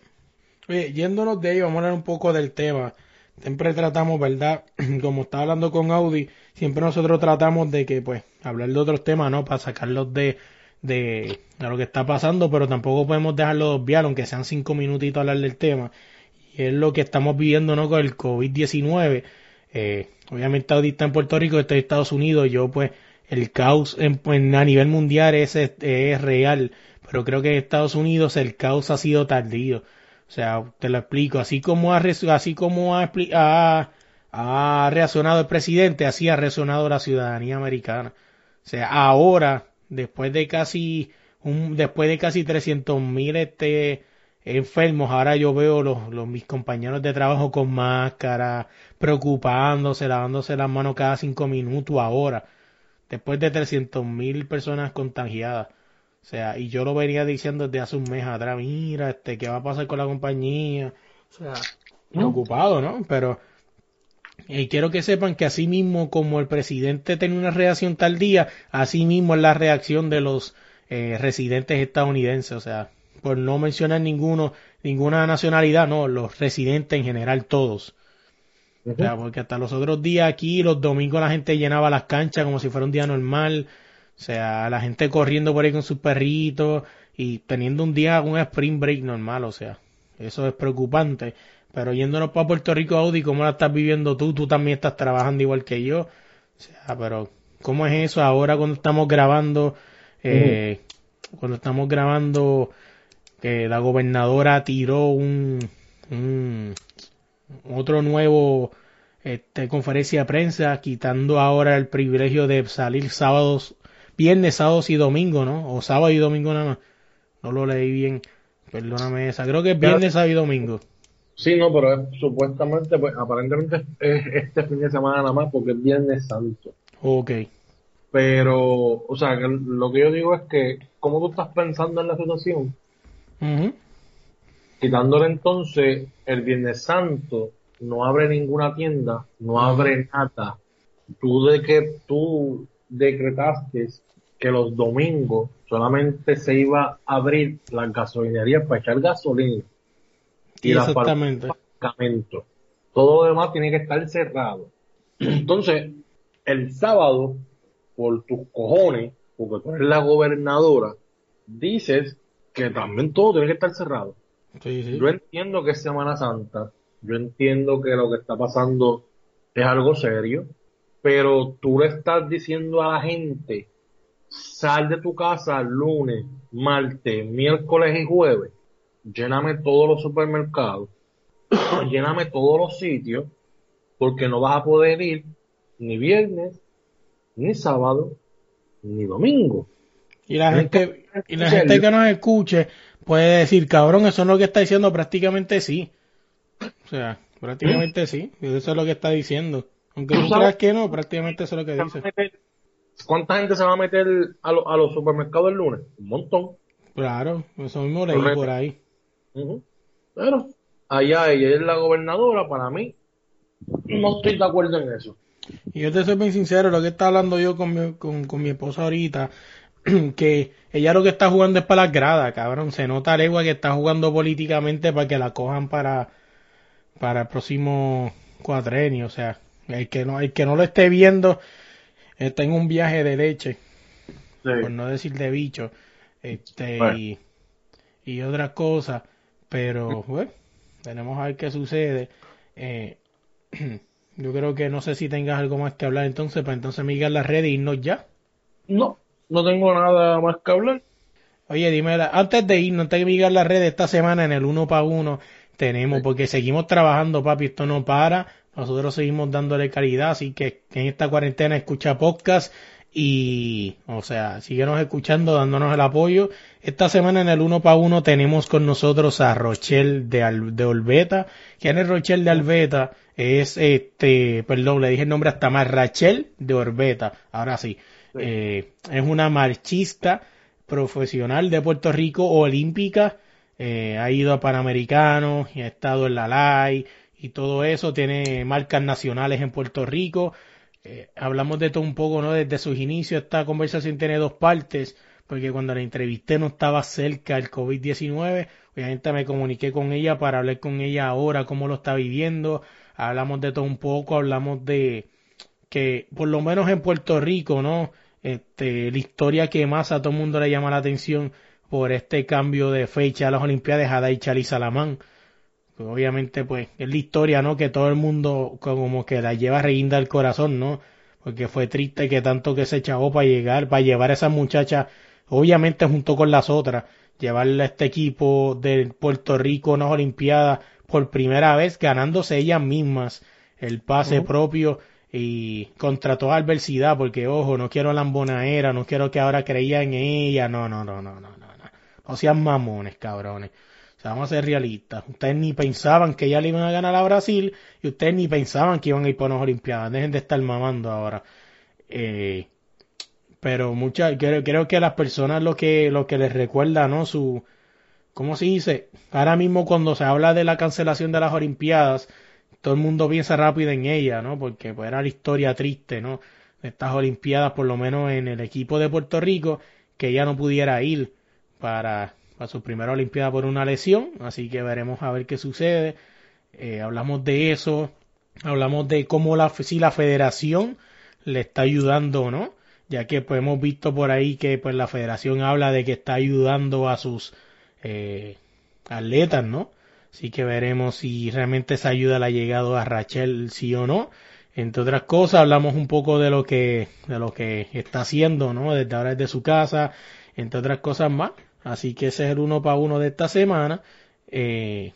Oye, yéndonos de ahí, vamos a hablar un poco del tema. Siempre tratamos, ¿verdad? Como estaba hablando con Audi, siempre nosotros tratamos de que, pues, hablar de otros temas, ¿no? Para sacarlos de, de, lo que está pasando, pero tampoco podemos dejarlo de obviar, aunque sean cinco minutitos hablar del tema. Y es lo que estamos viviendo, ¿no? Con el COVID-19. Eh, obviamente Audi está en Puerto Rico, está en Estados Unidos. Yo, pues, el caos en, a nivel mundial es, es real, pero creo que en Estados Unidos el caos ha sido tardío. O sea, te lo explico, así como ha, así como ha, ha, ha reaccionado el presidente, así ha reaccionado la ciudadanía americana. O sea, ahora, después de casi un, después de casi 300 mil este, enfermos, ahora yo veo los, los mis compañeros de trabajo con máscara, preocupándose, lavándose las manos cada cinco minutos ahora, después de 300 mil personas contagiadas. O sea, y yo lo venía diciendo desde hace un mes atrás, mira, este, ¿qué va a pasar con la compañía? O sea, preocupado, ¿no? Pero y quiero que sepan que así mismo como el presidente tiene una reacción tardía, así mismo es la reacción de los eh, residentes estadounidenses, o sea, por no mencionar ninguno, ninguna nacionalidad, no, los residentes en general, todos. O sea, porque hasta los otros días aquí, los domingos la gente llenaba las canchas como si fuera un día normal. O sea, la gente corriendo por ahí con sus perritos y teniendo un día, un spring break normal. O sea, eso es preocupante. Pero yéndonos para Puerto Rico, Audi, ¿cómo la estás viviendo tú? Tú también estás trabajando igual que yo. O sea, pero ¿cómo es eso ahora cuando estamos grabando? Eh, Cuando estamos grabando, que la gobernadora tiró un, un otro nuevo este, conferencia de prensa, quitando ahora el privilegio de salir sábados, viernes, sábados y domingo, ¿no? O sábado y domingo nada más. No lo leí bien, perdóname esa. Creo que es viernes, sábado y domingo. Sí, no, pero es, supuestamente, pues aparentemente es este fin de semana nada más porque es Viernes Santo. Ok. Pero, o sea, que lo que yo digo es que, ¿cómo tú estás pensando en la situación? Quitándole entonces el Viernes Santo, no abre ninguna tienda, no abre nada. Tú de que tú decretaste que los domingos solamente se iba a abrir las gasolinerías para echar gasolina las exactamente. medicamentos. Todo lo demás tiene que estar cerrado. Entonces, el sábado, por tus cojones, porque tú eres la gobernadora, dices que también todo tiene que estar cerrado. Sí, sí. Yo entiendo que es Semana Santa, yo entiendo que lo que está pasando es algo serio, pero tú le estás diciendo a la gente, sal de tu casa lunes, martes, miércoles y jueves, lléname todos los supermercados, lléname todos los sitios porque no vas a poder ir ni viernes, ni sábado, ni domingo. Y la gente, y la gente que nos escuche puede decir, cabrón, eso es lo que está diciendo prácticamente sí. O sea, prácticamente sí. Eso es lo que está diciendo. Aunque Tú creas que no, prácticamente eso es lo que dice. meter- ¿Cuánta gente se va a meter a, lo- a los supermercados el lunes? Un montón. Claro, eso mismo leí Correcto. por ahí. Pero allá ella es la gobernadora, para mí, no estoy de acuerdo en eso. Y yo te soy bien sincero, lo que está hablando yo con mi, con, con mi esposa ahorita, que ella lo que está jugando es para las gradas, cabrón. Se nota legua que está jugando políticamente para que la cojan para, para el próximo cuatrenio. O sea, el que no, el que no lo esté viendo está en un viaje de leche, por no decir de bicho, este, Bueno. y, y otras cosas. Pero, bueno, tenemos a ver qué sucede. Eh, yo creo que no sé si tengas algo más que hablar entonces, para entonces mirar las redes y irnos ya. No, no tengo nada más que hablar. Oye, dime, antes de irnos, antes de mirar las redes, esta semana en el uno para uno tenemos, porque seguimos trabajando, papi, esto no para. Nosotros seguimos dándole calidad, así que en esta cuarentena escucha podcast y, o sea, síguenos escuchando, dándonos el apoyo. Esta semana en el uno para uno tenemos con nosotros a Rochelle de, Al- de Olveta. ¿Quién es Rochelle de Alveta? Es este, perdón, le dije el nombre hasta más, Rachel de Orbeta. Ahora sí. Eh, es una marchista profesional de Puerto Rico, olímpica. Eh, ha ido a Panamericanos y ha estado en la LAI y todo eso. Tiene marcas nacionales en Puerto Rico. Eh, hablamos de todo un poco, ¿no? Desde sus inicios, esta conversación tiene dos partes, porque cuando la entrevisté no estaba cerca el COVID-19. Obviamente me comuniqué con ella para hablar con ella ahora, cómo lo está viviendo. Hablamos de todo un poco, hablamos de que, por lo menos en Puerto Rico, ¿no? Este, la historia que más a todo el mundo le llama la atención por este cambio de fecha a las Olimpiadas, Hadai Chali Salamán. Pues obviamente, pues, es la historia, ¿no? Que todo el mundo como que la lleva reguinda al corazón, ¿no? Porque fue triste que tanto que se echó para llegar, para llevar a esa muchacha, obviamente junto con las otras, llevarle a este equipo de Puerto Rico a unas Olimpiadas por primera vez, ganándose ellas mismas el pase propio y contra toda adversidad, porque ojo, no quiero lambonaera, no quiero que ahora creía en ella, no, no, no, no, no, no, no, no sean mamones, cabrones. Sea, vamos a ser realistas. Ustedes ni pensaban que ya le iban a ganar a Brasil y ustedes ni pensaban que iban a ir por unas Olimpiadas. Dejen de estar mamando ahora. Eh, pero muchas, creo, creo que las personas lo que, lo que les recuerda, ¿no? Su, ¿cómo se dice? Ahora mismo cuando se habla de la cancelación de las Olimpiadas, todo el mundo piensa rápido en ella, ¿no? Porque pues, era la historia triste, ¿no? De estas Olimpiadas, por lo menos en el equipo de Puerto Rico, que ella no pudiera ir para, para su primera Olimpiada por una lesión, así que veremos a ver qué sucede. Eh, hablamos de eso, hablamos de cómo la, si la federación le está ayudando o no, ya que pues hemos visto por ahí que pues la federación habla de que está ayudando a sus eh, atletas, ¿no? Así que veremos si realmente esa ayuda le ha llegado a Rachel, sí o no. Entre otras cosas, hablamos un poco de lo que, de lo que está haciendo, ¿no? Desde ahora desde su casa, entre otras cosas más. Así que ese es el uno para uno de esta semana. Eh,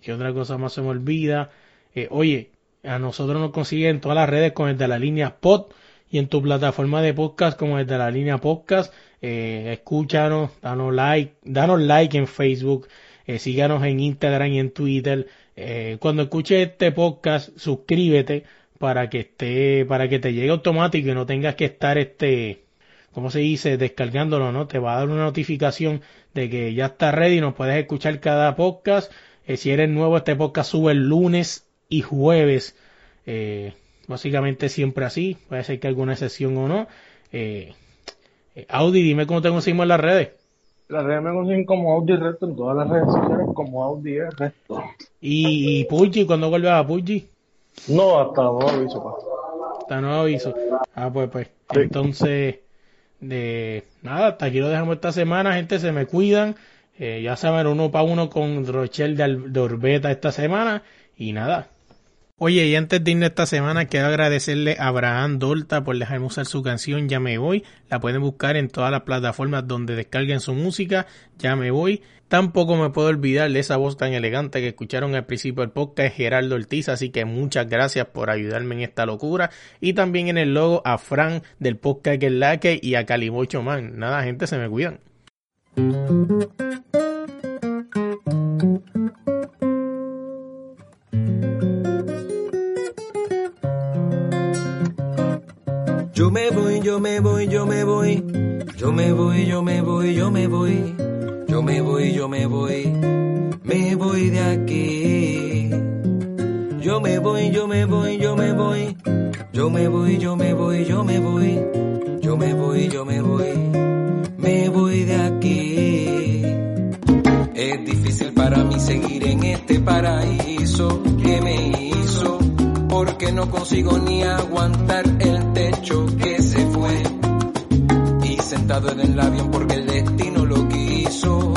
¿Qué otra cosa más se me olvida? Eh, oye, a nosotros nos consiguen en todas las redes con el de la línea Pod y en tu plataforma de podcast como el de la línea Podcast. Eh, escúchanos, danos like, danos like en Facebook, eh, síganos en Instagram y en Twitter. Eh, cuando escuches este podcast, suscríbete para que esté, para que te llegue automático y no tengas que estar este, ¿cómo se dice? Descargándolo, ¿no? Te va a dar una notificación de que ya está ready, nos puedes escuchar cada podcast. Eh, si eres nuevo, este podcast sube el lunes y jueves. Eh, básicamente siempre así. Puede ser que alguna excepción o no. Eh, eh, Audi, dime cómo te conseguimos en las redes. Las redes me consiguen como Audi Resto en todas las redes sociales como Audi Resto. Y, y Puggy, ¿cuándo vuelves a Puggy? No, hasta nuevo aviso, pa. Está nuevo aviso. Ah, pues, pues. Entonces, de nada, hasta aquí lo dejamos esta semana, gente, se me cuidan. Eh, ya saben, uno para uno con Rochelle de, de Orbeta esta semana. Y nada, Oye, y antes de irnos esta semana, quiero agradecerle a Abraham Dolta por dejarme usar su canción Ya me voy. La pueden buscar en todas las plataformas donde descarguen su música. Ya me voy. Tampoco me puedo olvidar de esa voz tan elegante que escucharon al principio del podcast, Gerardo Ortiz, así que muchas gracias por ayudarme en esta locura. Y también en el logo a Fran del podcast Que Laque y a Calimocho Man. Nada, gente, se me cuidan. Yo me voy, yo me voy, yo me voy. Yo me voy, yo me voy, yo me voy. Yo me voy, yo me voy. Me voy de aquí. Yo me voy, yo me voy, yo me voy. Yo me voy, yo me voy, yo me voy. Yo me voy, yo me voy. Me voy de aquí. Es difícil para mí seguir en este paraíso. Porque no consigo ni aguantar el techo que se fue. Y sentado en el avión porque el destino lo quiso.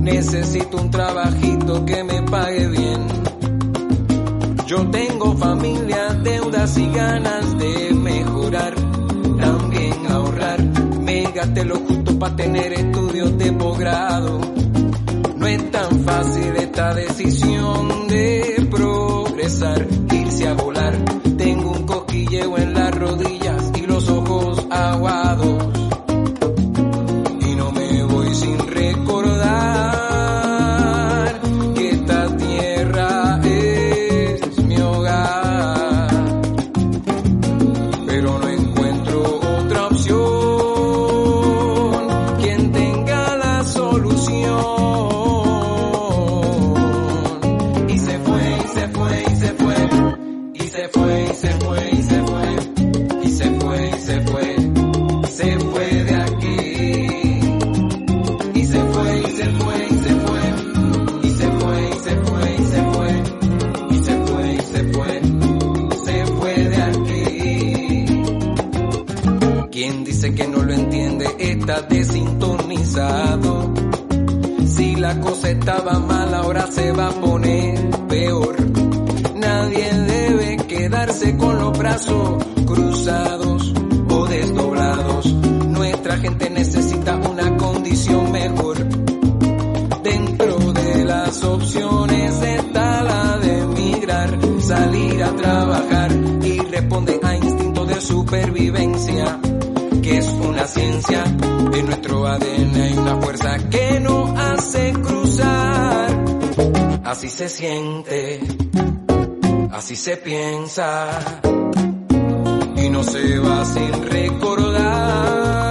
Necesito un trabajito que me pague bien. Yo tengo familia, deudas y ganas de mejorar. También ahorrar. Me gasté lo justo para tener estudios de posgrado. No es tan fácil esta decisión de irse a volar. Tengo un cosquilleo en salir a trabajar y responde a instinto de supervivencia, que es una ciencia. En nuestro ADN hay una fuerza que no hace cruzar. Así se siente, así se piensa y no se va sin recordar